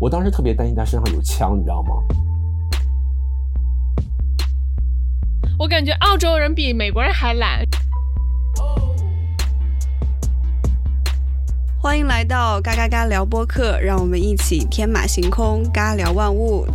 我当时特别担心他身上有枪，你知道吗？我感觉澳洲人比美国人还懒。欢迎来到嘎嘎嘎聊播客，让我们一起天马行空，嘎聊万物。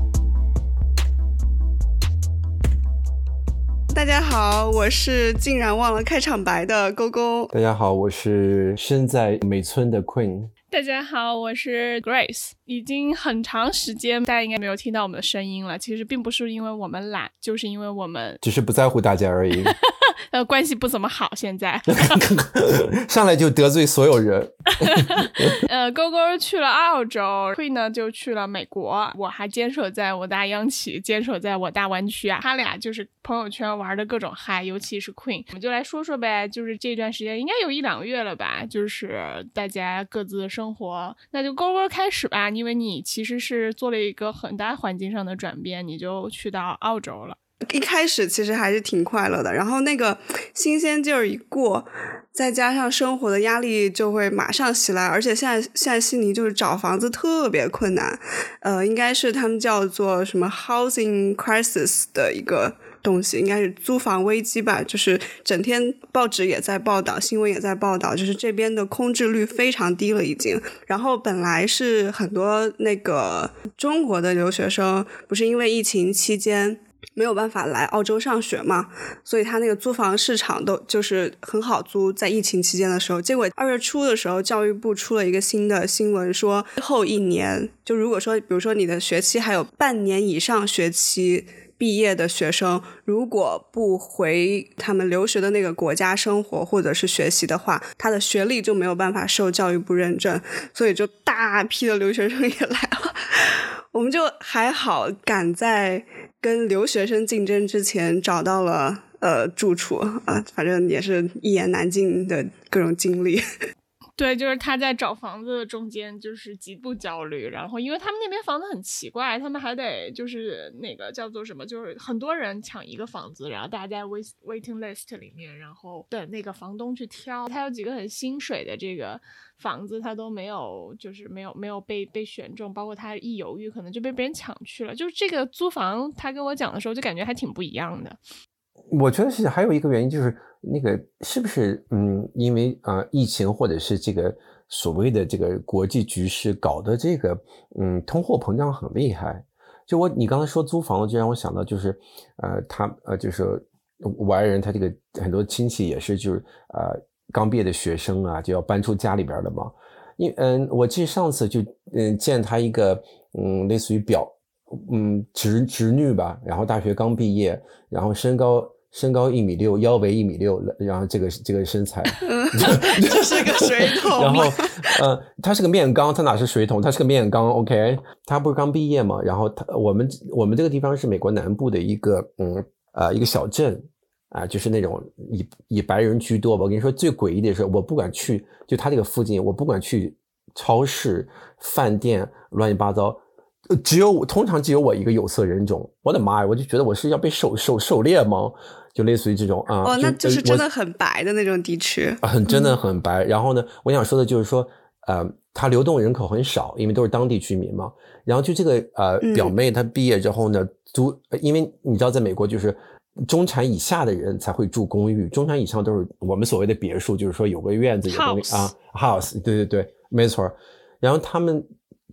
大家好，我是竟然忘了开场白的勾勾。大家好，我是身在美村的 Queen。大家好，我是 Grace。已经很长时间，大家应该没有听到我们的声音了。其实并不是因为我们懒，就是因为我们只是不在乎大家而已。呃，关系不怎么好，现在 上来就得罪所有人。呃，勾勾去了澳洲，Queen 呢就去了美国，我还坚守在我大央企，坚守在我大湾区啊。他俩就是朋友圈玩的各种嗨，尤其是 Queen。我们就来说说呗，就是这段时间应该有一两个月了吧，就是大家各自的生活。那就勾勾开始吧。因为你其实是做了一个很大环境上的转变，你就去到澳洲了。一开始其实还是挺快乐的，然后那个新鲜劲儿一过，再加上生活的压力就会马上袭来，而且现在现在悉尼就是找房子特别困难，呃，应该是他们叫做什么 housing crisis 的一个。东西应该是租房危机吧，就是整天报纸也在报道，新闻也在报道，就是这边的空置率非常低了已经。然后本来是很多那个中国的留学生，不是因为疫情期间没有办法来澳洲上学嘛，所以他那个租房市场都就是很好租，在疫情期间的时候。结果二月初的时候，教育部出了一个新的新闻，说后一年就如果说，比如说你的学期还有半年以上学期。毕业的学生如果不回他们留学的那个国家生活或者是学习的话，他的学历就没有办法受教育部认证，所以就大批的留学生也来了。我们就还好，赶在跟留学生竞争之前找到了呃住处啊，反正也是一言难尽的各种经历。对，就是他在找房子的中间，就是极度焦虑。然后，因为他们那边房子很奇怪，他们还得就是那个叫做什么，就是很多人抢一个房子，然后大家在 wait waiting list 里面，然后等那个房东去挑。他有几个很心水的这个房子，他都没有，就是没有没有被被选中。包括他一犹豫，可能就被别人抢去了。就是这个租房，他跟我讲的时候，就感觉还挺不一样的。我觉得是还有一个原因就是。那个是不是嗯，因为啊疫情或者是这个所谓的这个国际局势搞得这个嗯通货膨胀很厉害？就我你刚才说租房子，就让我想到就是呃他呃就是我爱人他这个很多亲戚也是就是呃刚毕业的学生啊就要搬出家里边了嘛。因嗯我记得上次就嗯见他一个嗯类似于表嗯侄侄女吧，然后大学刚毕业，然后身高。身高一米六，腰围一米六，然后这个这个身材，这是个水桶。然后，呃，他是个面缸，他哪是水桶？他是个面缸。OK，他不是刚毕业嘛？然后他我们我们这个地方是美国南部的一个嗯呃一个小镇啊，就是那种以以白人居多吧。我跟你说最诡异的是，我不管去就他这个附近，我不管去超市、饭店，乱七八糟。只有我，通常只有我一个有色人种。我的妈呀！我就觉得我是要被狩狩狩猎吗？就类似于这种啊。哦，那就是真的很白的那种地区。很真的很白。然后呢，我想说的就是说，呃，它流动人口很少，因为都是当地居民嘛。然后就这个呃表妹，她毕业之后呢，租，因为你知道，在美国就是中产以下的人才会住公寓，中产以上都是我们所谓的别墅，就是说有个院子有个啊 house。对对对，没错。然后他们。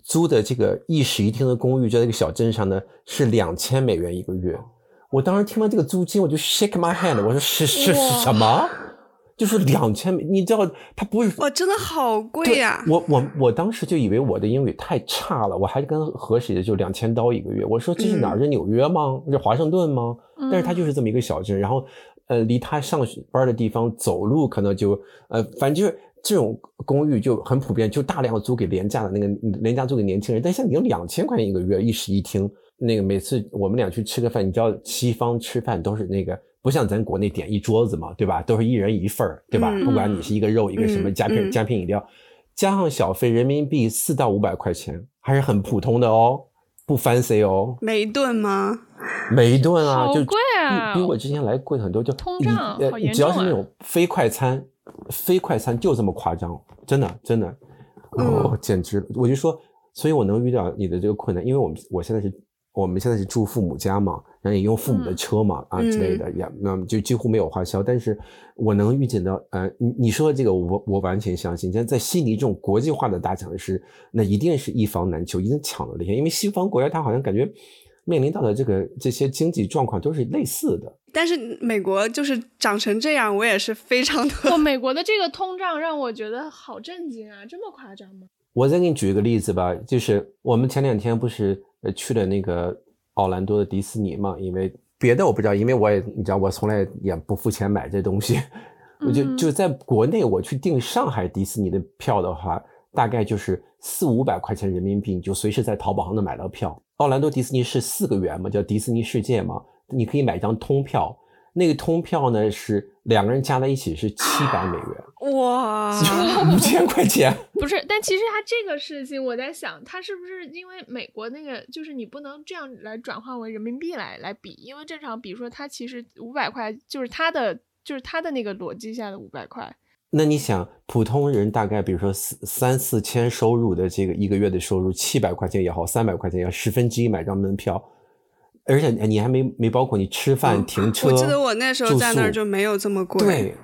租的这个一室一厅的公寓，在这个小镇上呢，是两千美元一个月。我当时听完这个租金，我就 shake my hand，我说是是是什么？就是两千美，你知道他不是哇，真的好贵呀！我我我当时就以为我的英语太差了，我还跟何使的就两千刀一个月。我说这是哪儿？是纽约吗？是华盛顿吗？但是他就是这么一个小镇，然后呃，离他上班的地方走路可能就呃，反正就是。这种公寓就很普遍，就大量租给廉价的那个廉价租给年轻人。但像你有两千块钱一个月，一室一厅，那个每次我们俩去吃个饭，你知道西方吃饭都是那个不像咱国内点一桌子嘛，对吧？都是一人一份儿，对吧？不管你是一个肉一个什么加片加片饮料，加上小费人民币四到五百块钱，还是很普通的哦，不 fancy 哦。每一顿吗？每一顿啊，就贵啊，比我之前来贵很多。就通胀好严重只要是那种非快餐。非快餐就这么夸张，真的真的，哦，简直！我就说，所以我能遇到你的这个困难，因为我们我现在是我们现在是住父母家嘛，然后也用父母的车嘛、啊之类的，也那么就几乎没有花销。但是我能预见到，呃，你你说的这个我我完全相信。像在悉尼这种国际化的大城市，那一定是一房难求，一定抢得厉害。因为西方国家它好像感觉面临到的这个这些经济状况都是类似的。但是美国就是长成这样，我也是非常的。我美国的这个通胀让我觉得好震惊啊，这么夸张吗？我再给你举一个例子吧，就是我们前两天不是呃去了那个奥兰多的迪士尼嘛？因为别的我不知道，因为我也你知道，我从来也不付钱买这东西。我就就在国内，我去订上海迪士尼的票的话，大概就是四五百块钱人民币，你就随时在淘宝上能买到票。奥兰多迪士尼是四个园嘛，叫迪士尼世界嘛，你可以买一张通票。那个通票呢是两个人加在一起是七百美元，哇，五千块钱。不是，但其实他这个事情，我在想，他是不是因为美国那个，就是你不能这样来转换为人民币来来比，因为正常，比如说他其实五百块就是他的，就是他的那个逻辑下的五百块。那你想，普通人大概比如说四三四千收入的这个一个月的收入，七百块钱也好，三百块钱也好，十分之一买张门票。而且你还没没包括你吃饭、停车。我记得我那时候在那儿就没有这么贵。对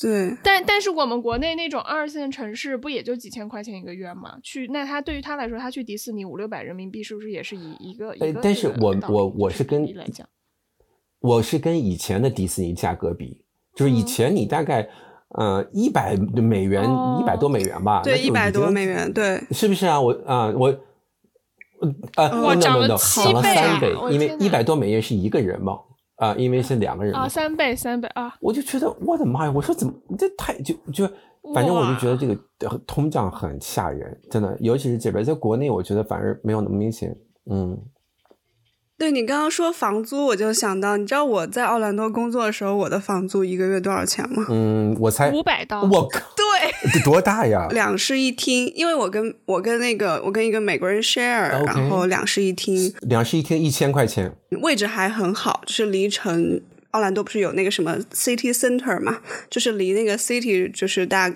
对。但但是我们国内那种二线城市不也就几千块钱一个月吗？去那他对于他来说，他去迪士尼五六百人民币是不是也是以一个一个？但是我我我是跟来讲，我是跟以前的迪士尼价格比，就是以前你大概呃一百美元一百多美元吧？对，一百多美元，对，是不是啊？我啊我。呃，我涨了三倍，因为一百多美元是一个人嘛，啊，因为是两个人啊，三倍，三倍啊！我就觉得我的妈呀，我说怎么这太就就，反正我就觉得这个通胀很吓人，真的，尤其是这边，在国内我觉得反而没有那么明显，嗯。对你刚刚说房租，我就想到，你知道我在奥兰多工作的时候，我的房租一个月多少钱吗？嗯，我猜五百刀。我靠，对，多大呀？两室一厅，因为我跟我跟那个我跟一个美国人 share，然后两室一厅，两室一厅一千块钱，位置还很好，就是离城奥兰多不是有那个什么 city center 嘛，就是离那个 city 就是大。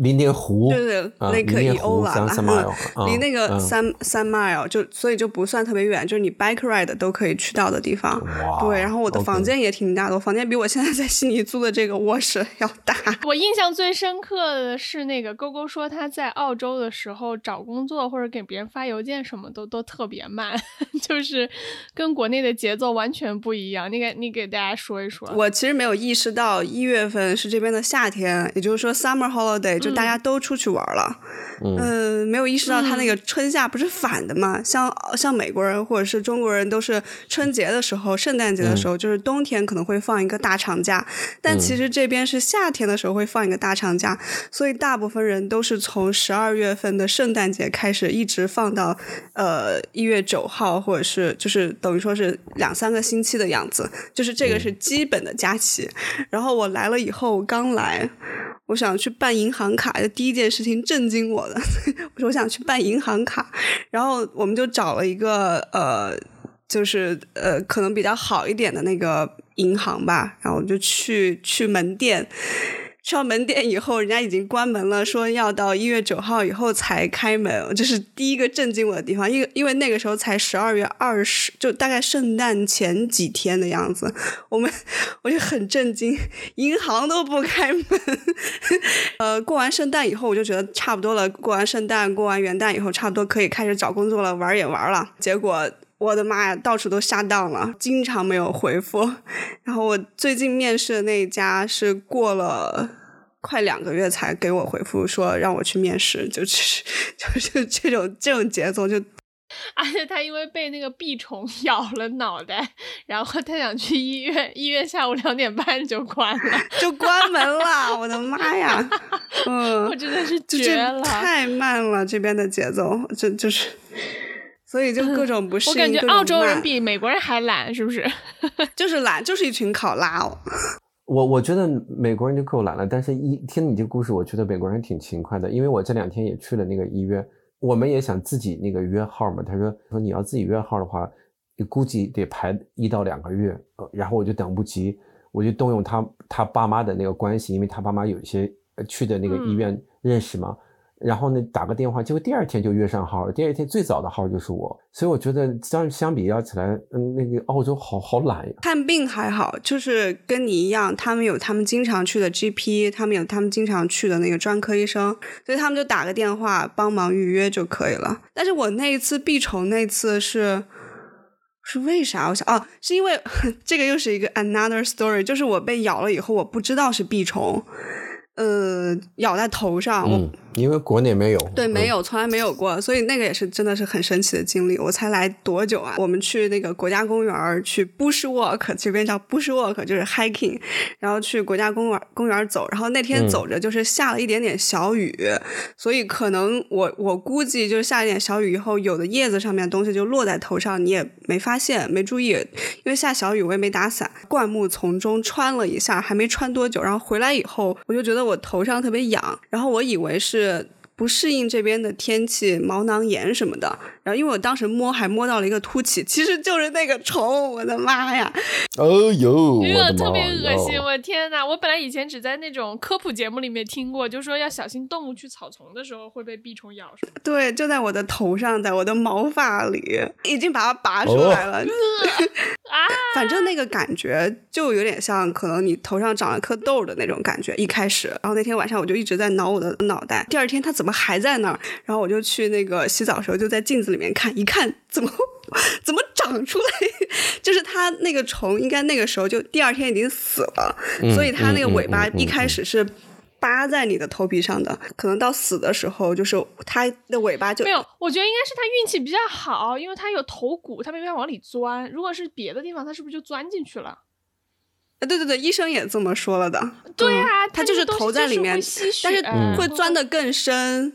离那个湖，对对，那可以欧了，三 mile，离那个三三 mile 就所以就不算特别远，就是你 bike ride 都可以去到的地方。对，然后我的房间也挺大的，我房间比我现在在悉尼租的这个卧室要大。我印象最深刻的是那个勾勾说他在澳洲的时候找工作或者给别人发邮件什么都都特别慢，就是跟国内的节奏完全不一样。你给你给大家说一说。我其实没有意识到一月份是这边的夏天，也就是说 summer holiday。就大家都出去玩了，嗯，没有意识到他那个春夏不是反的嘛？像像美国人或者是中国人，都是春节的时候、圣诞节的时候，就是冬天可能会放一个大长假，但其实这边是夏天的时候会放一个大长假，所以大部分人都是从十二月份的圣诞节开始，一直放到呃一月九号，或者是就是等于说是两三个星期的样子，就是这个是基本的假期。然后我来了以后，刚来。我想去办银行银行卡，就第一件事情震惊我的。我说我想去办银行卡，然后我们就找了一个呃，就是呃，可能比较好一点的那个银行吧，然后我就去去门店。去门店以后，人家已经关门了，说要到一月九号以后才开门。这是第一个震惊我的地方，因为因为那个时候才十二月二十，就大概圣诞前几天的样子。我们我就很震惊，银行都不开门。呃，过完圣诞以后，我就觉得差不多了。过完圣诞，过完元旦以后，差不多可以开始找工作了，玩也玩了。结果我的妈呀，到处都下档了，经常没有回复。然后我最近面试的那一家是过了快两个月才给我回复，说让我去面试，就是 就是这种这种节奏就。而且他因为被那个蜱虫 咬了脑袋，然后他想去医院，医院下午两点半就关了，就关门了。我的妈呀！嗯，我真的是绝了，太慢了，这边的节奏，就就是。所以就各种不适应。我感觉澳洲人比美国人还懒，是不是？就是懒，就是一群考拉哦。我我觉得美国人就够懒了，但是一听你这个故事，我觉得美国人挺勤快的。因为我这两天也去了那个医院，我们也想自己那个约号嘛。他说说你要自己约号的话，你估计得排一到两个月。然后我就等不及，我就动用他他爸妈的那个关系，因为他爸妈有一些去的那个医院认识嘛。然后呢打个电话，结果第二天就约上号了，第二天最早的号就是我，所以我觉得相相比较起来，嗯，那个澳洲好好懒呀。看病还好，就是跟你一样，他们有他们经常去的 GP，他们有他们经常去的那个专科医生，所以他们就打个电话帮忙预约就可以了。但是我那一次闭虫那次是。是为啥？我想哦，是因为 这个又是一个 another story，就是我被咬了以后，我不知道是蜱虫，呃，咬在头上，我。因为国内没有，对，没有，从来没有过，所以那个也是真的是很神奇的经历。我才来多久啊？我们去那个国家公园去 bush walk，这边叫 bush walk，就是 hiking，然后去国家公园公园走。然后那天走着就是下了一点点小雨，所以可能我我估计就是下一点小雨以后，有的叶子上面的东西就落在头上，你也没发现，没注意。因为下小雨，我也没打伞，灌木丛中穿了一下，还没穿多久，然后回来以后，我就觉得我头上特别痒，然后我以为是。是不适应这边的天气，毛囊炎什么的。然后因为我当时摸还摸到了一个凸起，其实就是那个虫。我的妈呀！哦呦，特别恶心！我天呐，我本来以前只在那种科普节目里面听过，就说要小心动物去草丛的时候会被蜱虫咬什么。对，就在我的头上，在我的毛发里，已经把它拔出来了。啊！反正那个感觉就有点像，可能你头上长了颗痘的那种感觉。一开始，然后那天晚上我就一直在挠我的脑袋。第二天它怎么还在那儿？然后我就去那个洗澡的时候就在镜子里面看，一看怎么 怎么长出来？就是它那个虫应该那个时候就第二天已经死了，所以它那个尾巴一开始是扒在你的头皮上的，可能到死的时候就是它的尾巴就没有。我觉得应该是它运气比较好，因为它有头骨，它没法往里钻。如果是别的地方，它是不是就钻进去了？啊，对对对，医生也这么说了的。对啊，它就是头在里面，但是会钻得更深。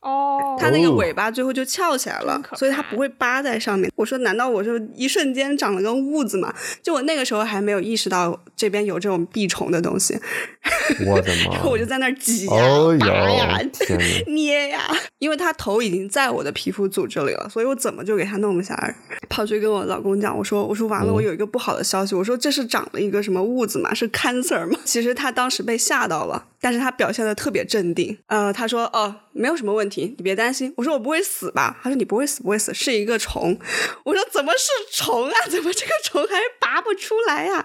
哦，它那个尾巴最后就翘起来了，所以它不会扒在上面。我说，难道我就一瞬间长了个痦子吗？就我那个时候还没有意识到这边有这种蜱虫的东西。我的妈！然后我就在那儿挤呀、拔呀、捏呀，因为它头已经在我的皮肤组织里了，所以我怎么就给它弄不下来？跑去跟我老公讲，我说，我说完了，我有一个不好的消息，我说这是长了一个什么痦子嘛？是 cancer 吗？其实他当时被吓到了。但是他表现的特别镇定，呃，他说哦，没有什么问题，你别担心。我说我不会死吧？他说你不会死，不会死，是一个虫。我说怎么是虫啊？怎么这个虫还拔不出来呀？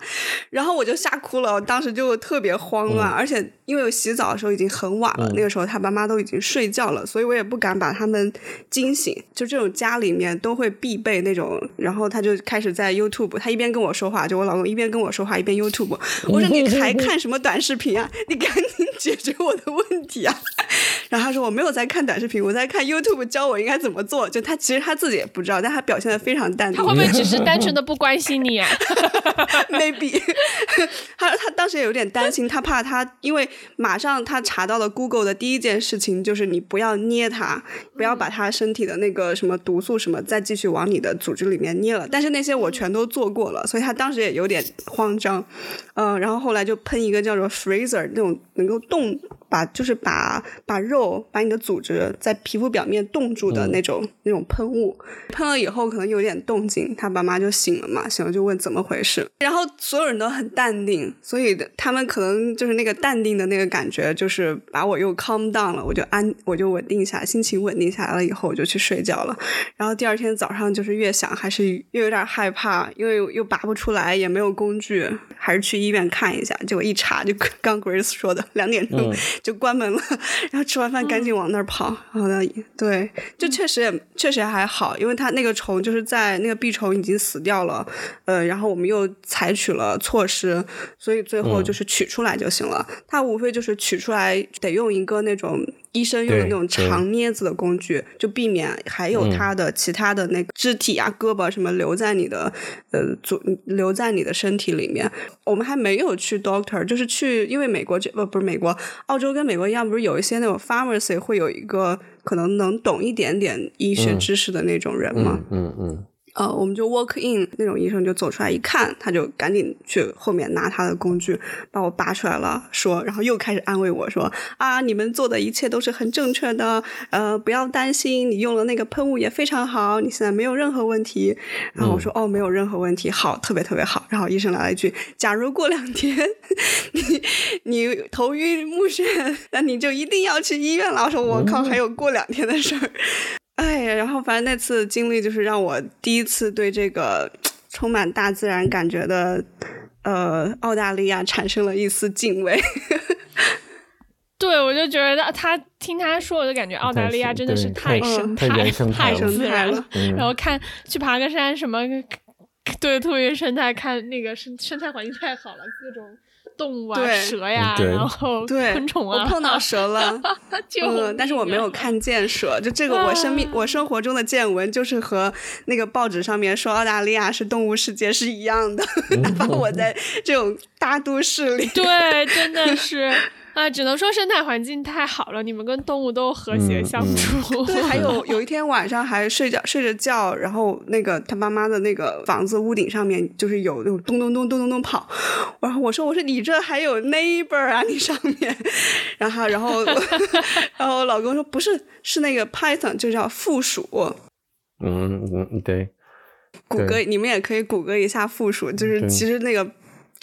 然后我就吓哭了，我当时就特别慌乱，而且因为我洗澡的时候已经很晚了，那个时候他爸妈都已经睡觉了，所以我也不敢把他们惊醒。就这种家里面都会必备那种，然后他就开始在 YouTube，他一边跟我说话，就我老公一边跟我说话一边 YouTube。我说你还看什么短视频啊？你赶紧。解决我的问题啊！然后他说我没有在看短视频，我在看 YouTube 教我应该怎么做。就他其实他自己也不知道，但他表现的非常淡定。他会不会只是单纯的不关心你啊？Maybe。他他当时也有点担心，他怕他因为马上他查到了 Google 的第一件事情就是你不要捏它，不要把他身体的那个什么毒素什么再继续往你的组织里面捏了。但是那些我全都做过了，所以他当时也有点慌张。嗯，然后后来就喷一个叫做 Freezer 那种能够冻。把就是把把肉把你的组织在皮肤表面冻住的那种那种喷雾，喷了以后可能有点动静，他爸妈就醒了嘛，醒了就问怎么回事，然后所有人都很淡定，所以他们可能就是那个淡定的那个感觉，就是把我又 calm down 了，我就安我就稳定下来，心情稳定下来了以后我就去睡觉了，然后第二天早上就是越想还是越有点害怕，因为又拔不出来，也没有工具，还是去医院看一下，结果一查就 刚 Grace 说的两点钟。就关门了，然后吃完饭赶紧往那儿跑。好的，对，就确实也确实还好，因为它那个虫就是在那个壁虫已经死掉了，呃，然后我们又采取了措施，所以最后就是取出来就行了。它无非就是取出来得用一个那种。医生用的那种长镊子的工具，就避免还有他的其他的那个肢体啊、胳膊什么留在你的呃，左留在你的身体里面。我们还没有去 doctor，就是去，因为美国这不不是美国，澳洲跟美国一样，不是有一些那种 pharmacy 会有一个可能能懂一点点医学知识的那种人吗？嗯嗯。呃，我们就 walk in 那种医生就走出来一看，他就赶紧去后面拿他的工具把我拔出来了，说，然后又开始安慰我说啊，你们做的一切都是很正确的，呃，不要担心，你用了那个喷雾也非常好，你现在没有任何问题。然后我说哦，没有任何问题，好，特别特别好。然后医生来了一句，假如过两天你你头晕目眩，那你就一定要去医院了。我说我靠，还有过两天的事儿。哎呀，然后反正那次经历就是让我第一次对这个充满大自然感觉的呃澳大利亚产生了一丝敬畏。对，我就觉得他听他说，我就感觉澳大利亚真的是太 生态、太自然了。然后看去爬个山什么，对，特别生态，看那个生生态环境太好了，各种。动物啊，蛇呀，然后昆虫啊，我碰到蛇了，嗯，但是我没有看见蛇。就这个，我生命，我生活中的见闻，就是和那个报纸上面说澳大利亚是动物世界是一样的。哪怕我在这种大都市里，对，真的是。啊，只能说生态环境太好了，你们跟动物都和谐相处。对，还有有一天晚上还睡觉睡着觉，然后那个他妈妈的那个房子屋顶上面就是有那种咚咚咚咚咚咚跑，然后我说我说你这还有 neighbor 啊，你上面，然后然后 然后我老公说不是是那个 python 就叫附属。嗯嗯对，谷歌你们也可以谷歌一下附属，就是其实那个。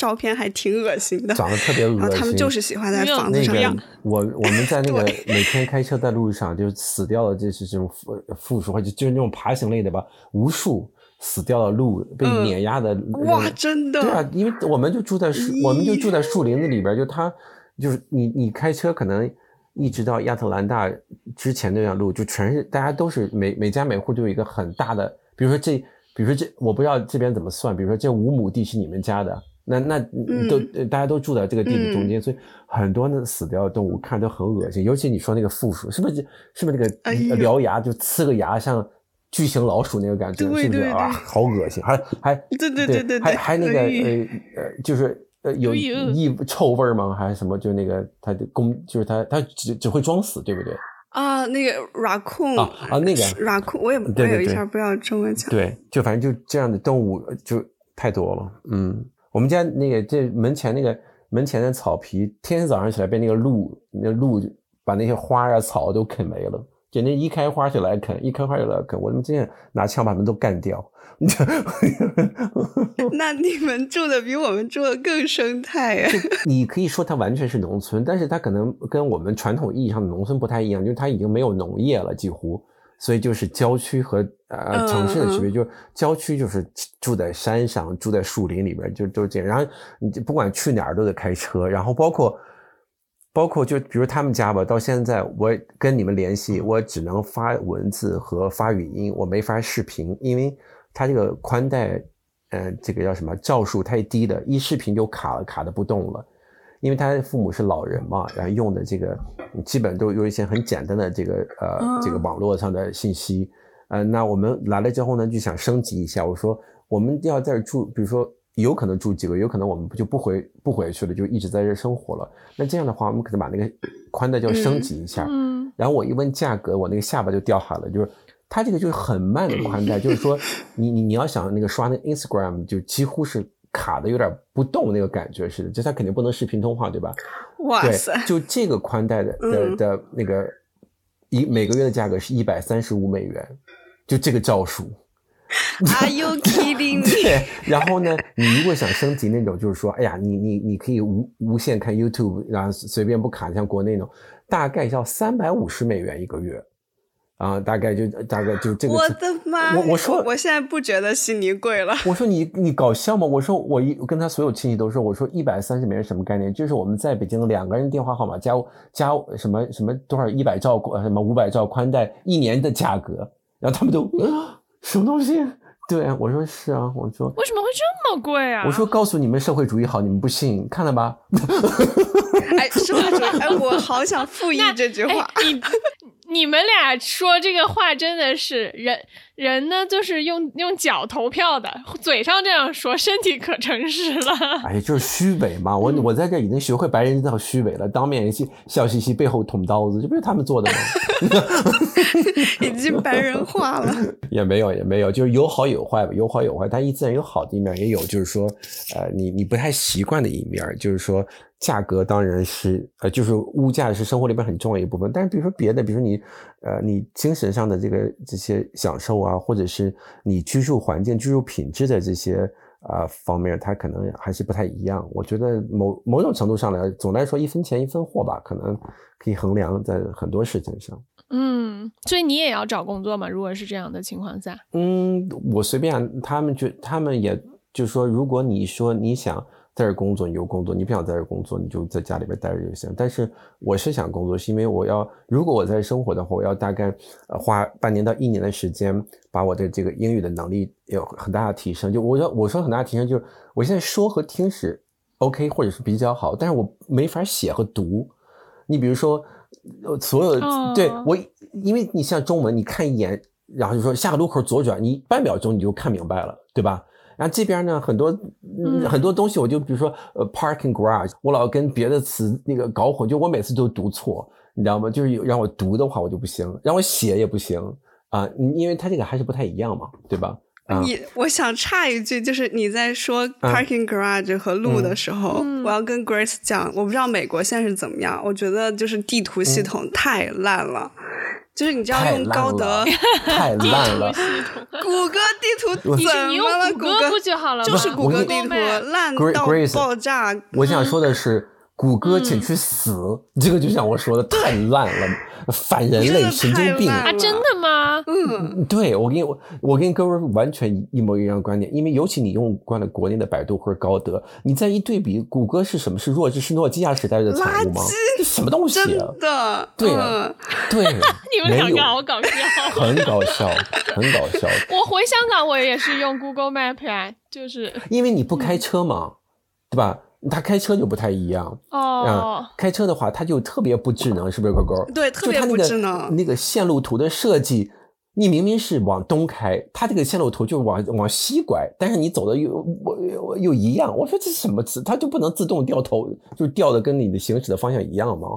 照片还挺恶心的，长得特别恶心。他们就是喜欢在房子上。那个我我们在那个每天开车在路上，就死掉的，就是这种负负数，或者就是那种爬行类的吧，无数死掉的鹿被碾压的。哇，真的？对啊，因为我们就住在树，我们就住在树林子里边，就它就是你你开车可能一直到亚特兰大之前那段路，就全是大家都是每每家每户都有一个很大的，比如说这，比如说这，我不知道这边怎么算，比如说这五亩地是你们家的。那那都大家都住在这个地的中间，所以很多那死掉的动物看都很恶心。尤其你说那个负鼠，是不是是不是那个獠牙就呲个牙，像巨型老鼠那个感觉，是不是啊？好恶心，还还对对对对，还还那个呃呃，就是呃有异臭味吗？还是什么？就那个它的公，就是它它只只会装死，对不对？啊，那个 raccoon 啊啊，那个 raccoon，我也我有一下不知道中文讲。对，就反正就这样的动物就太多了，嗯。我们家那个这门前那个门前的草皮，天天早上起来被那个鹿，那鹿把那些花啊草都啃没了，简直一开花就来啃，一开花就来啃。我们今天拿枪把他们都干掉。那你们住的比我们住的更生态呀？你可以说它完全是农村，但是它可能跟我们传统意义上的农村不太一样，就是它已经没有农业了，几乎。所以就是郊区和呃城市的区别，就是郊区就是住在山上，住在树林里边，就都是这样。然后你不管去哪儿都得开车，然后包括包括就比如他们家吧，到现在我跟你们联系，我只能发文字和发语音，我没法视频，因为它这个宽带，呃，这个叫什么兆数太低的，一视频就卡了，卡的不动了。因为他父母是老人嘛，然后用的这个基本都有一些很简单的这个呃这个网络上的信息，呃，那我们来了之后呢，就想升级一下。我说我们要在这住，比如说有可能住几个月，有可能我们不就不回不回去了，就一直在这生活了。那这样的话，我们可能把那个宽带就要升级一下。嗯。然后我一问价格，我那个下巴就掉下来了，就是它这个就是很慢的宽带，就是说你你你要想那个刷那 Instagram 就几乎是。卡的有点不动那个感觉似的，就它肯定不能视频通话，对吧？哇塞！就这个宽带的的的那个一每个月的价格是一百三十五美元，就这个兆数。Are you kidding me？对。然后呢，你如果想升级那种，就是说，哎呀，你你你可以无无限看 YouTube，然后随便不卡，像国内那种，大概要三百五十美元一个月。啊，大概就大概就这个。我的妈！我我说，我现在不觉得悉尼贵了。我说你你搞笑吗？我说我一跟他所有亲戚都说，我说一百三十美元什么概念？就是我们在北京两个人电话号码加加什么什么多少一百兆什么五百兆宽带一年的价格，然后他们都什么东西？对，我说是啊，我说为什么会这么贵啊？我说告诉你们社会主义好，你们不信，看了吧？哎，社会主义，哎，我好想复议这句话。你你们俩说这个话真的是人人呢就是用用脚投票的，嘴上这样说，身体可诚实了。哎呀，就是虚伪嘛！我我在这已经学会白人这套虚伪了，当面笑嘻嘻，背后捅刀子，这不是他们做的吗？已经白人化了。也没有，也没有，就是有好有坏吧，有好有坏。但一自然有好的一面，也有就是说，呃，你你不太习惯的一面，就是说。价格当然是，呃，就是物价是生活里边很重要一部分。但是比如说别的，比如说你，呃，你精神上的这个这些享受啊，或者是你居住环境、居住品质的这些啊方面，它可能还是不太一样。我觉得某某种程度上来，总的来说一分钱一分货吧，可能可以衡量在很多事情上。嗯，所以你也要找工作嘛？如果是这样的情况下，嗯，我随便，他们就他们也就是说，如果你说你想。在这工作你就工作，你不想在这工作你就在家里边待着就行。但是我是想工作，是因为我要如果我在生活的话，我要大概呃花半年到一年的时间，把我的这个英语的能力有很大的提升。就我要我说很大的提升，就是我现在说和听是 OK 或者是比较好，但是我没法写和读。你比如说，所有对我，因为你像中文，你看一眼，然后就说下个路口左转，你半秒钟你就看明白了，对吧？然后这边呢，很多很多东西，我就比如说呃，parking garage，我老跟别的词那个搞混，就我每次都读错，你知道吗？就是让我读的话我就不行，让我写也不行啊，因为它这个还是不太一样嘛，对吧？你我想插一句，就是你在说 parking garage 和路的时候，我要跟 Grace 讲，我不知道美国现在是怎么样，我觉得就是地图系统太烂了。就是你知道用高德 太烂了，谷歌地图你用谷歌不就好了？就是谷歌地图烂到爆炸。我想说的是，谷歌请去死！这个就像我说的，太烂了。反人类，神经病啊！真的吗？嗯，对我跟你我我跟各位完全一模一样观点，因为尤其你用惯了国内的百度或者高德，你再一对比，谷歌是什么？是弱智？是诺基亚时代的产物吗？这什么东西？真的？对啊，对，你们两个好搞笑，很搞笑，很搞笑。我回香港，我也是用 Google Map 呀，就是因为你不开车嘛，对吧？他开车就不太一样哦，开车的话他就特别不智能，是不是狗狗？对，特别不智能。那个线路图的设计，你明明是往东开，他这个线路图就往往西拐，但是你走的又我又一样。我说这是什么词？它就不能自动掉头，就掉的跟你的行驶的方向一样吗？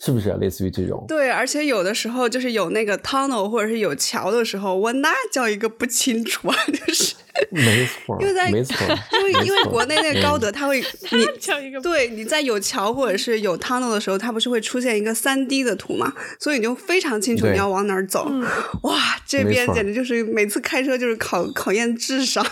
是不是类似于这种？对，而且有的时候就是有那个 tunnel 或者是有桥的时候，我那叫一个不清楚啊，就是。没错，因为在没错，因为因为国内那个高德，它会 你对你在有桥或者是有 tunnel 的时候，它不是会出现一个三 D 的图嘛？所以你就非常清楚你要往哪儿走。哇，这边简直就是每次开车就是考考验智商。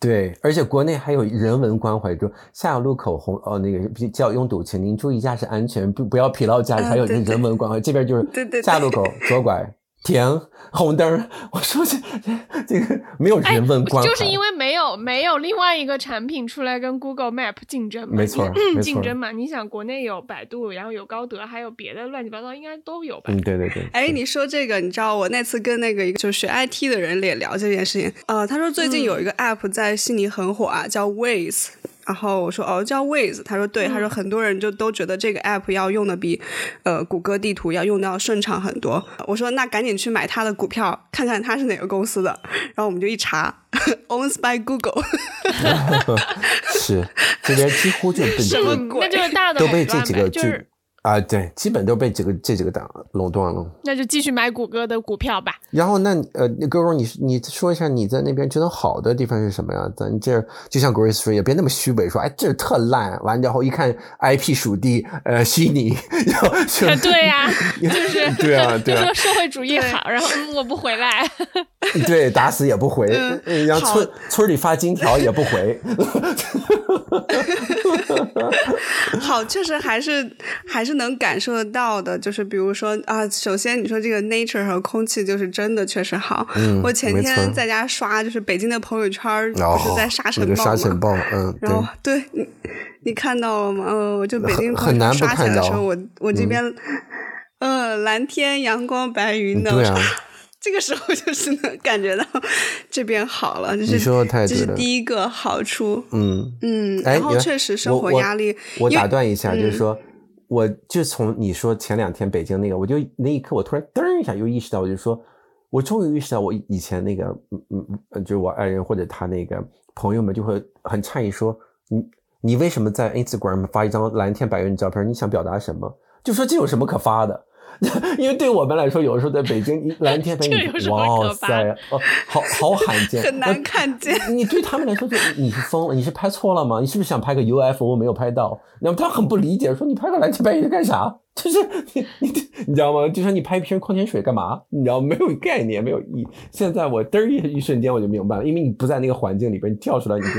对，而且国内还有人文关怀，就下个路口红哦，那个叫拥堵，请您注意驾驶安全，不不要疲劳驾驶，还有人人文关怀。这边就是下路口左拐。停红灯，我说这这这个没有人问关怀，就是因为没有没有另外一个产品出来跟 Google Map 竞争，没错，竞争嘛。你想国内有百度，然后有高德，还有别的乱七八糟，应该都有吧？嗯，对对对。哎，你说这个，你知道我那次跟那个一个就是学 IT 的人也聊这件事情，呃，他说最近有一个 App 在悉尼很火啊，叫 Waze。然后我说哦叫 Waze，他说对，他说很多人就都觉得这个 app 要用的比呃谷歌地图要用的要顺畅很多。我说那赶紧去买他的股票，看看他是哪个公司的。然后我们就一查，owns by Google。是这边几乎就 那就是大的都被这几个就。啊，对，基本都被这个这几个党垄断了。那就继续买谷歌的股票吧。然后，那呃，哥哥，你你说一下你在那边觉得好的地方是什么呀？咱这就像 Grace 说，也别那么虚伪，说哎这特烂。完然后一看 IP 属地，呃，虚拟，然后对呀，就是 对啊，对啊，说社会主义好，然后我不回来，对，打死也不回，然后村村里发金条也不回。好，确实还是还是能感受得到的，就是比如说啊，首先你说这个 nature 和空气就是真的确实好。嗯，我前天在家刷，就是北京的朋友圈，不是在沙尘暴沙尘暴，嗯，然后对你你看到了吗？嗯，我就北京很难刷起来的时候，我我这边，嗯，蓝天阳光白云的。对啊。这个时候就是能感觉到这边好了，就是这是第一个好处。嗯嗯，然后确实生活压力。我打断一下，就是说，我就从你说前两天北京那个，我就那一刻我突然噔一下又意识到，我就说我终于意识到，我以前那个，嗯嗯嗯，就是我爱人或者他那个朋友们就会很诧异说，你你为什么在 Instagram 发一张蓝天白云的照片？你想表达什么？就说这有什么可发的？因为对我们来说，有的时候在北京蓝天白云，哇塞，哦，好好罕见，很难看见。你对他们来说，就你是疯了，你是拍错了吗？你是不是想拍个 UFO 没有拍到？那么他很不理解，说你拍个蓝天白云干啥？就是你你你知道吗？就说你拍一瓶矿泉水干嘛？你知道没有概念，没有意义。现在我嘚儿一一瞬间我就明白了，因为你不在那个环境里边，你跳出来你就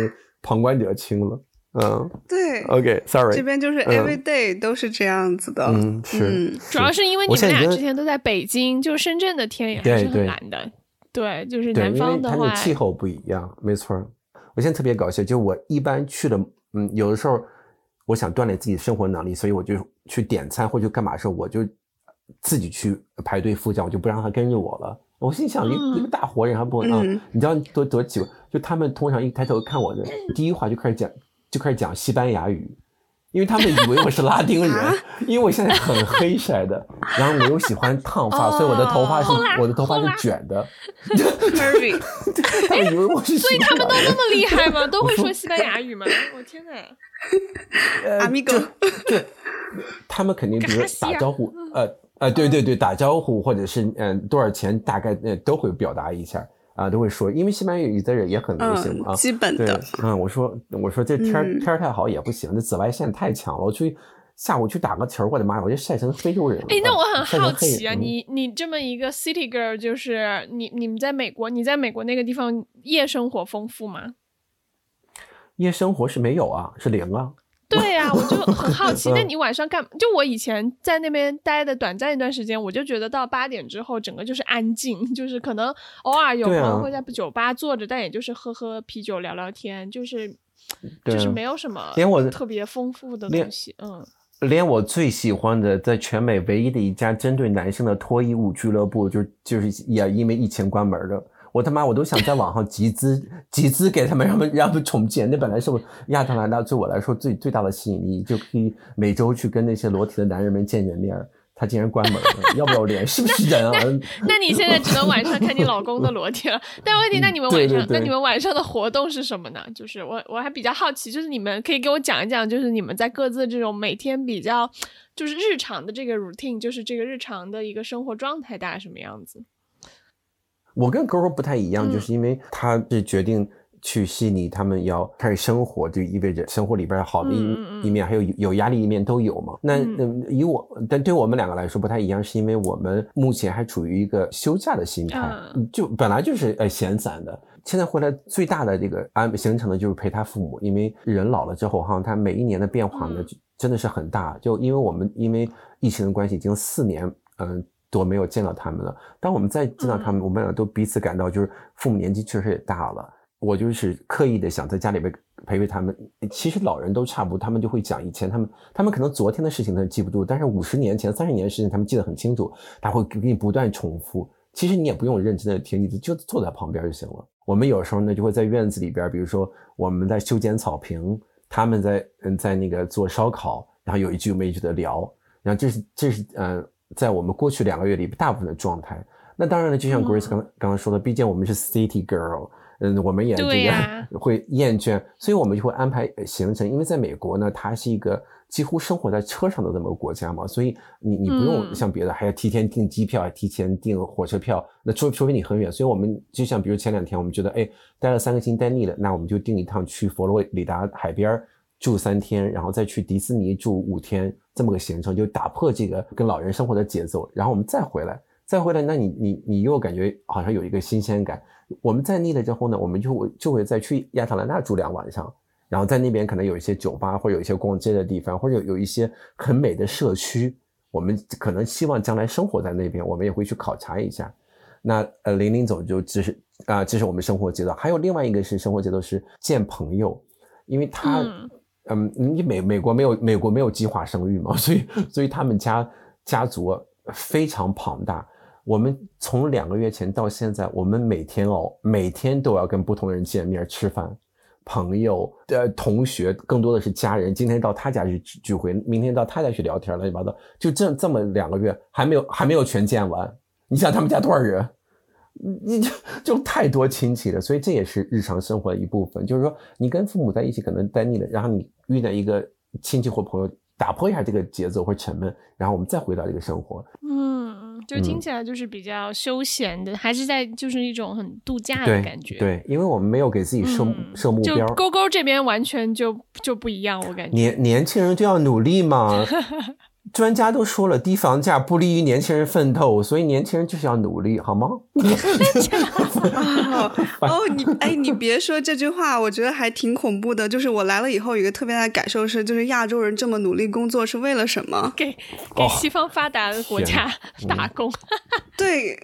旁观者清了。嗯，对，OK，Sorry，这边就是 every day 都是这样子的，嗯，是，主要是因为你们俩之前都在北京，就深圳的天也还是很蓝的，对，就是南方的话，它那气候不一样，没错。我现在特别搞笑，就我一般去了，嗯，有的时候我想锻炼自己生活能力，所以我就去点餐或者干嘛时候，我就自己去排队付账，我就不让他跟着我了。我心想，一一个大活人还不嗯，你知道多多奇怪？就他们通常一抬头看我的第一话就开始讲。就开始讲西班牙语，因为他们以为我是拉丁人，因为我现在很黑晒的，然后我又喜欢烫发，所以我的头发是我的头发是卷的。他们以为我是，所以他们都那么厉害吗？都会说西班牙语吗？我天哪！阿米哥，对，他们肯定比如打招呼，呃呃，对对对，打招呼或者是嗯多少钱，大概呃都会表达一下。啊，都会说，因为西班牙语在这也很流行嘛。基本的。嗯，我说，我说这天天太好也不行，这紫外线太强了。我去下午去打个球，我的妈呀，我就晒成非洲人了。哎，那我很好奇啊，你你这么一个 city girl，就是你你们在美国，你在美国那个地方夜生活丰富吗？夜生活是没有啊，是零啊。对呀，我就很好奇，那你晚上干？就我以前在那边待的短暂一段时间，我就觉得到八点之后，整个就是安静，就是可能偶尔有朋友会在酒吧坐着，但也就是喝喝啤酒、聊聊天，就是就是没有什么连我特别丰富的东西。嗯，连我最喜欢的，在全美唯一的一家针对男生的脱衣舞俱乐部，就就是也因为疫情关门了。我他妈我都想在网上集资集资给他们，让他们让他们重建。那本来是我亚特兰大对我来说最最大的吸引力，就可以每周去跟那些裸体的男人们见见面。他竟然关门了，要不要脸？是不是人啊？那你现在只能晚上看你老公的裸体了。但问题，那你们晚上，那你们晚上的活动是什么呢？就是我我还比较好奇，就是你们可以给我讲一讲，就是你们在各自这种每天比较就是日常的这个 routine，就是这个日常的一个生活状态大概什么样子？我跟狗狗不太一样，就是因为他是决定去悉尼，他们要开始生活，就意味着生活里边好的一一面，还有有压力一面都有嘛。那嗯，以我，但对我们两个来说不太一样，是因为我们目前还处于一个休假的心态，就本来就是呃闲散的。现在回来最大的这个安形成的，就是陪他父母，因为人老了之后哈，他每一年的变化呢，真的是很大。就因为我们因为疫情的关系，已经四年，嗯。多没有见到他们了。当我们再见到他们，我们俩都彼此感到，就是父母年纪确实也大了。我就是刻意的想在家里边陪陪他们。其实老人都差不多，他们就会讲以前他们，他们可能昨天的事情他记不住，但是五十年前、三十年的事情他们记得很清楚。他会给你不断重复。其实你也不用认真的听，你就坐在旁边就行了。我们有时候呢就会在院子里边，比如说我们在修剪草坪，他们在嗯在那个做烧烤，然后有一句没一句的聊。然后这是这是嗯。在我们过去两个月里，大部分的状态，那当然了，就像 Grace 刚刚刚说的，毕竟我们是 City Girl，嗯，我们也这个会厌倦，所以我们就会安排行程。因为在美国呢，它是一个几乎生活在车上的这么个国家嘛，所以你你不用像别的还要提前订机票，提前订火车票，那除除非你很远。所以我们就像比如前两天，我们觉得哎，待了三个星期待腻了，那我们就订一趟去佛罗里达海边住三天，然后再去迪士尼住五天。这么个行程就打破这个跟老人生活的节奏，然后我们再回来，再回来，那你你你又感觉好像有一个新鲜感。我们在腻了之后呢，我们就就会再去亚特兰大住两晚上，然后在那边可能有一些酒吧或者有一些逛街的地方，或者有有一些很美的社区，我们可能希望将来生活在那边，我们也会去考察一下。那呃，林林总就只是啊，这是我们生活节奏。还有另外一个是生活节奏是见朋友，因为他。嗯，你美美国没有美国没有计划生育嘛，所以所以他们家家族非常庞大。我们从两个月前到现在，我们每天哦，每天都要跟不同人见面吃饭，朋友呃同学，更多的是家人。今天到他家去聚会，明天到他家去聊天，乱七八糟。就这这么两个月，还没有还没有全见完。你想他们家多少人？你就就太多亲戚了，所以这也是日常生活的一部分。就是说，你跟父母在一起可能待腻了，然后你遇到一个亲戚或朋友，打破一下这个节奏或沉闷，然后我们再回到这个生活。嗯，就听起来就是比较休闲的，还是在就是一种很度假的感觉。对，因为我们没有给自己设设目标。勾勾这边完全就就不一样，我感觉。年年轻人就要努力嘛。专家都说了，低房价不利于年轻人奋斗，所以年轻人就是要努力，好吗？哦，你哎，你别说这句话，我觉得还挺恐怖的。就是我来了以后，有一个特别大的感受是，就是亚洲人这么努力工作是为了什么？给给西方发达的国家 打工。对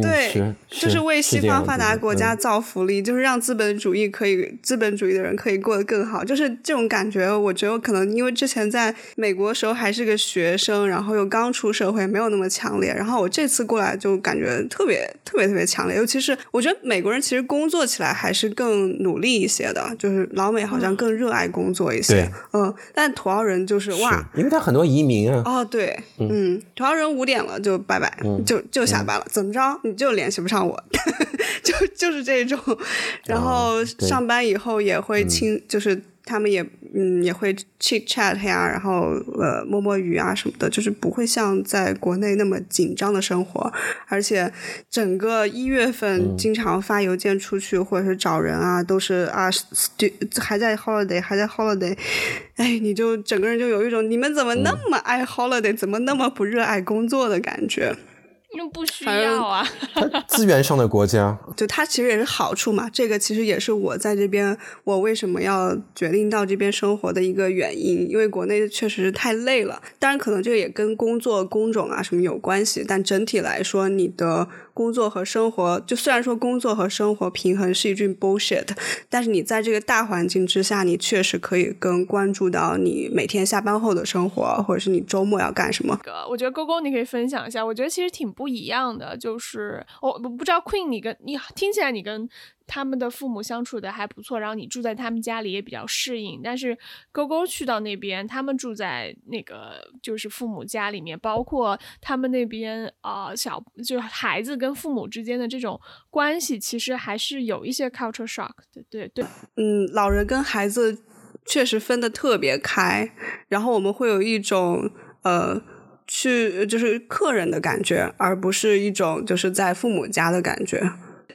对，就是为西方发达国家造福利，就是让资本主义可以资本主义的人可以过得更好。就是这种感觉，我觉得可能因为之前在美国的时候还是个学生，然后又刚出社会，没有那么强烈。然后我这次过来就感觉特别特别特别强烈，尤其是我觉得美国人其实工作起来还是更努力一些的，就是老美好像更热爱工作一些。嗯，但土豪人就是哇，因为他很多移民啊。哦，对，嗯，土豪人五点了就拜拜，就就下班了，怎么着你就联系不上我，就就是这种。然后上班以后也会亲，就是他们也。嗯，也会 chit chat 呀，然后呃摸摸鱼啊什么的，就是不会像在国内那么紧张的生活，而且整个一月份经常发邮件出去或者是找人啊，都是啊，还在 holiday 还在 holiday，哎，你就整个人就有一种你们怎么那么爱 holiday，怎么那么不热爱工作的感觉。因为不需要啊，资源上的国家，就它其实也是好处嘛。这个其实也是我在这边，我为什么要决定到这边生活的一个原因。因为国内确实是太累了，当然可能这个也跟工作工种啊什么有关系，但整体来说，你的。工作和生活，就虽然说工作和生活平衡是一句 bullshit，但是你在这个大环境之下，你确实可以更关注到你每天下班后的生活，或者是你周末要干什么。我觉得勾勾你可以分享一下，我觉得其实挺不一样的，就是我我不知道 Queen 你跟你听起来你跟。他们的父母相处的还不错，然后你住在他们家里也比较适应。但是勾勾去到那边，他们住在那个就是父母家里面，包括他们那边啊小就是孩子跟父母之间的这种关系，其实还是有一些 culture shock 的。对对，嗯，老人跟孩子确实分的特别开，然后我们会有一种呃去就是客人的感觉，而不是一种就是在父母家的感觉。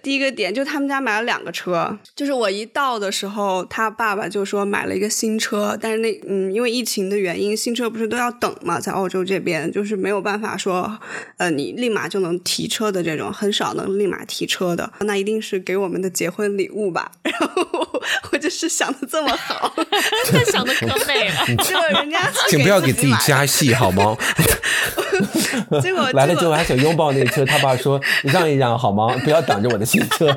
第一个点就他们家买了两个车，就是我一到的时候，他爸爸就说买了一个新车，但是那嗯，因为疫情的原因，新车不是都要等嘛，在澳洲这边就是没有办法说，呃，你立马就能提车的这种，很少能立马提车的，那一定是给我们的结婚礼物吧？然后我就是想的这么好，想的可美了，结果人家 请不要给自己加戏好吗？结果来了之后还想拥抱那车，他爸说 让一让好吗？不要挡着我的新车。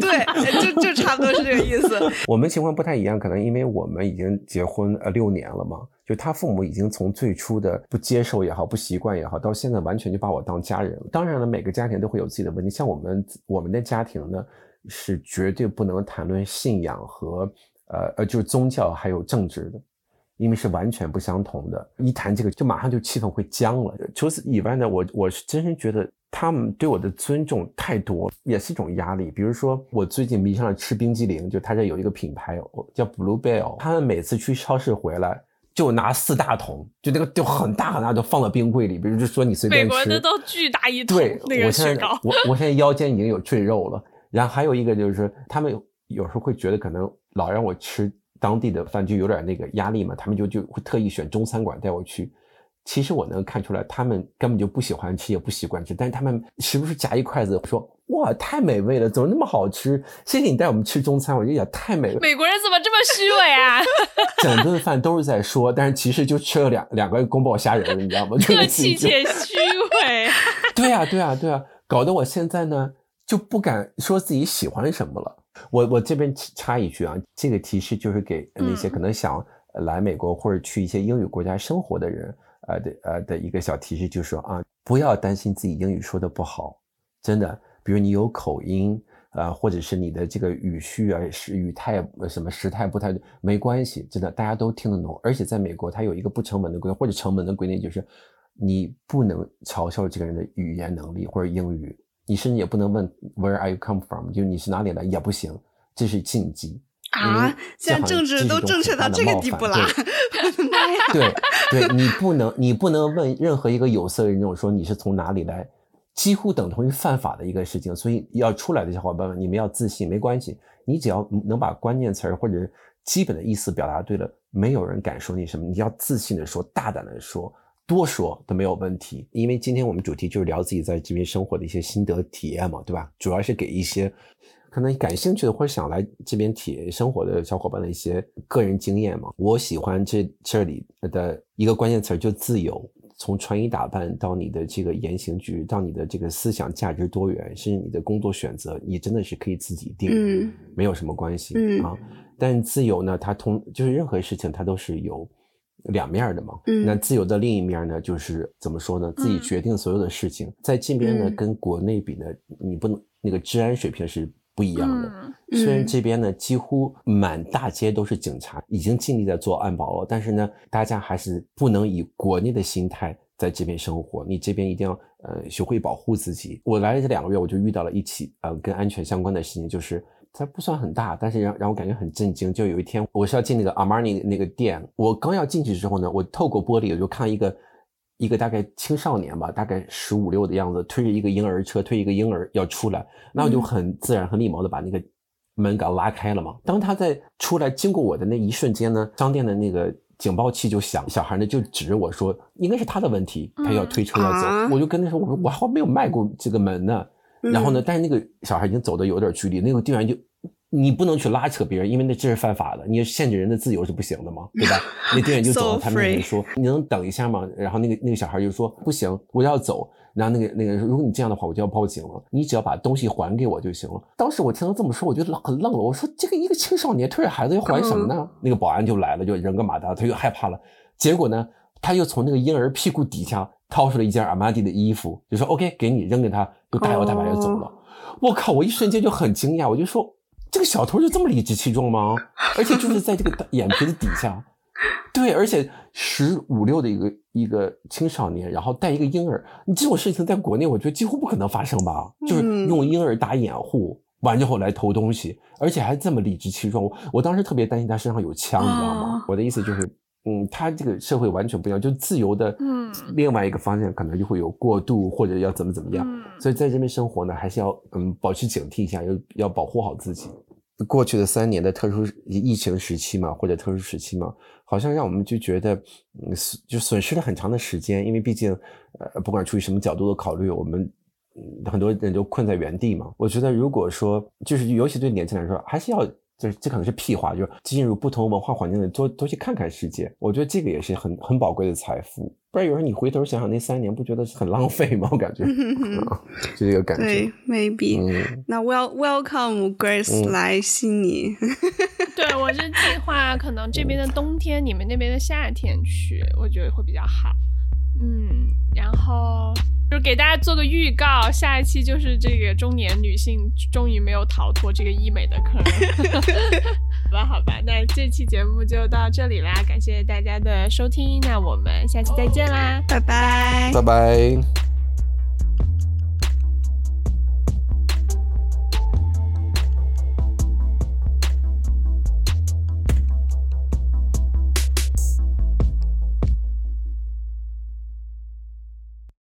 对，就就差不多是这个意思。我们情况不太一样，可能因为我们已经结婚呃六年了嘛，就他父母已经从最初的不接受也好，不习惯也好，到现在完全就把我当家人。当然了，每个家庭都会有自己的问题，像我们我们的家庭呢，是绝对不能谈论信仰和呃呃就是宗教还有政治的。因为是完全不相同的，一谈这个就马上就气氛会僵了。除此以外呢，我我是真心觉得他们对我的尊重太多，也是一种压力。比如说，我最近迷上了吃冰激凌，就他这有一个品牌叫 Blue Bell，他们每次去超市回来就拿四大桶，就那个就很大很大，就放到冰柜里。比如就说你随便吃，美国的都巨大一桶。对，我现在我我现在腰间已经有赘肉了。然后还有一个就是他们有时候会觉得可能老让我吃。当地的饭就有点那个压力嘛，他们就就会特意选中餐馆带我去。其实我能看出来，他们根本就不喜欢吃，也不习惯吃，但是他们时不时夹一筷子说：“哇，太美味了，怎么那么好吃？谢谢你带我们吃中餐，我觉得也太美味。”美国人怎么这么虚伪啊？整顿饭都是在说，但是其实就吃了两两个宫保虾仁，你知道吗？客气且虚伪。对啊，对啊，对啊，搞得我现在呢就不敢说自己喜欢什么了。我我这边插一句啊，这个提示就是给那些可能想来美国或者去一些英语国家生活的人，呃的呃的一个小提示，就是说啊，不要担心自己英语说的不好，真的，比如你有口音啊，或者是你的这个语序啊、是语态什么时态不太没关系，真的大家都听得懂。而且在美国，它有一个不成文的规定或者成文的规定，就是你不能嘲笑这个人的语言能力或者英语。你甚至也不能问 Where are you come from，就你是哪里来也不行，这是禁忌。啊！现在政治都正确到这个地步啦！我的妈呀！对 对，你不能，你不能问任何一个有色人种说你是从哪里来，几乎等同于犯法的一个事情。所以要出来的小伙伴们，你们要自信，没关系，你只要能把关键词儿或者基本的意思表达对了，没有人敢说你什么。你要自信的说，大胆的说，多说都没有问题。因为今天我们主题就是聊自己在这边生活的一些心得体验嘛，对吧？主要是给一些。可能感兴趣的或者想来这边体验生活的小伙伴的一些个人经验嘛，我喜欢这这里的一个关键词就自由，从穿衣打扮到你的这个言行举止，到你的这个思想价值多元，甚至你的工作选择，你真的是可以自己定，嗯，没有什么关系嗯啊。但自由呢，它通就是任何事情它都是有两面的嘛。嗯那自由的另一面呢，就是怎么说呢？自己嗯决定所有的事情，在这边呢，嗯跟国内比呢，你不能那个治安水平是不一样的。嗯虽然嗯这边呢几乎满大街都是警察，已经尽力在做安保了，但是呢，大家还是不能以国内的心态在这边生活。你这边一定要呃学会保护自己。我来了这两个月，我就遇到了一起呃跟安全相关的事情，就是它不算很大，但是让让我感觉很震惊。就有一天我是要进那个 Armani 那个店，我刚要进去的时候呢，我透过玻璃我就看一个。一个大概青少年吧，大概十五六的样子，推着一个婴儿车，推一个婴儿要出来，那我就很自然、很礼貌的把那个门给拉开了嘛。当他在出来经过我的那一瞬间呢，商店的那个警报器就响，小孩呢就指着我说，应该是他的问题，他要推车要走。啊我就跟他说，我说我还没有迈过这个门呢。然后呢，但是那个小孩已经走的有点距离，那个店员就。你不能去拉扯别人，因为那这是犯法的，你限制人的自由是不行的嘛，对吧？那店员就走 到他面前说：“你能等一下吗？”然后那个那个小孩就说：“不行，我要走。”然后那个那个人说：“如果你这样的话，我就要报警了。你只要把东西还给我就行了。”当时我听到这么说，我就愣很愣了。我说：“这个一个青少年推着孩子要还什么呢？”那个保安就来了，就人个马达，他就害怕了。结果呢，他又从那个婴儿屁股底下掏出了一件阿玛迪的衣服，就说：“OK，给你，扔给他。”就大摇大摆就走了。我靠！我一瞬间就很惊讶，我就说。这个小偷就这么理直气壮吗？而且就是在这个眼皮子底下，对，而且十五六的一个一个青少年，然后带一个婴儿，你这种事情在国内我觉得几乎不可能发生吧？就是嗯用婴儿打掩护，完之后来偷东西，而且还这么理直气壮。我我当时特别担心他身上有枪，你知道吗？哦我的意思就是，嗯，他这个社会完全不一样，就自由的，嗯另外一个方向可能就会有过度或者要怎么怎么样。嗯所以在这边生活呢，还是要嗯保持警惕一下，要要保护好自己。过去的三年的特殊疫情时期嘛，或者特殊时期嘛，好像让我们就觉得，嗯，损就损失了很长的时间，因为毕竟，呃，不管出于什么角度的考虑，我们嗯很多人都困在原地嘛。我觉得如果说，就是尤其对年轻人来说，还是要。就是这可能是屁话，就是进入不同文化环境的多多去看看世界，我觉得这个也是很很宝贵的财富。不然有时候你回头想想那三年，不觉得是很浪费吗？我感觉，啊就这个感觉。对，maybe、嗯，那 wel welcome Grace 嗯来悉尼。对，我是计划可能这边的冬天，你们那边的夏天去，我觉得会比较好。嗯，然后就给大家做个预告，下一期就是这个中年女性终于没有逃脱这个医美的坑。好吧，好吧，那这期节目就到这里啦，感谢大家的收听，那我们下期再见啦。拜拜。拜拜。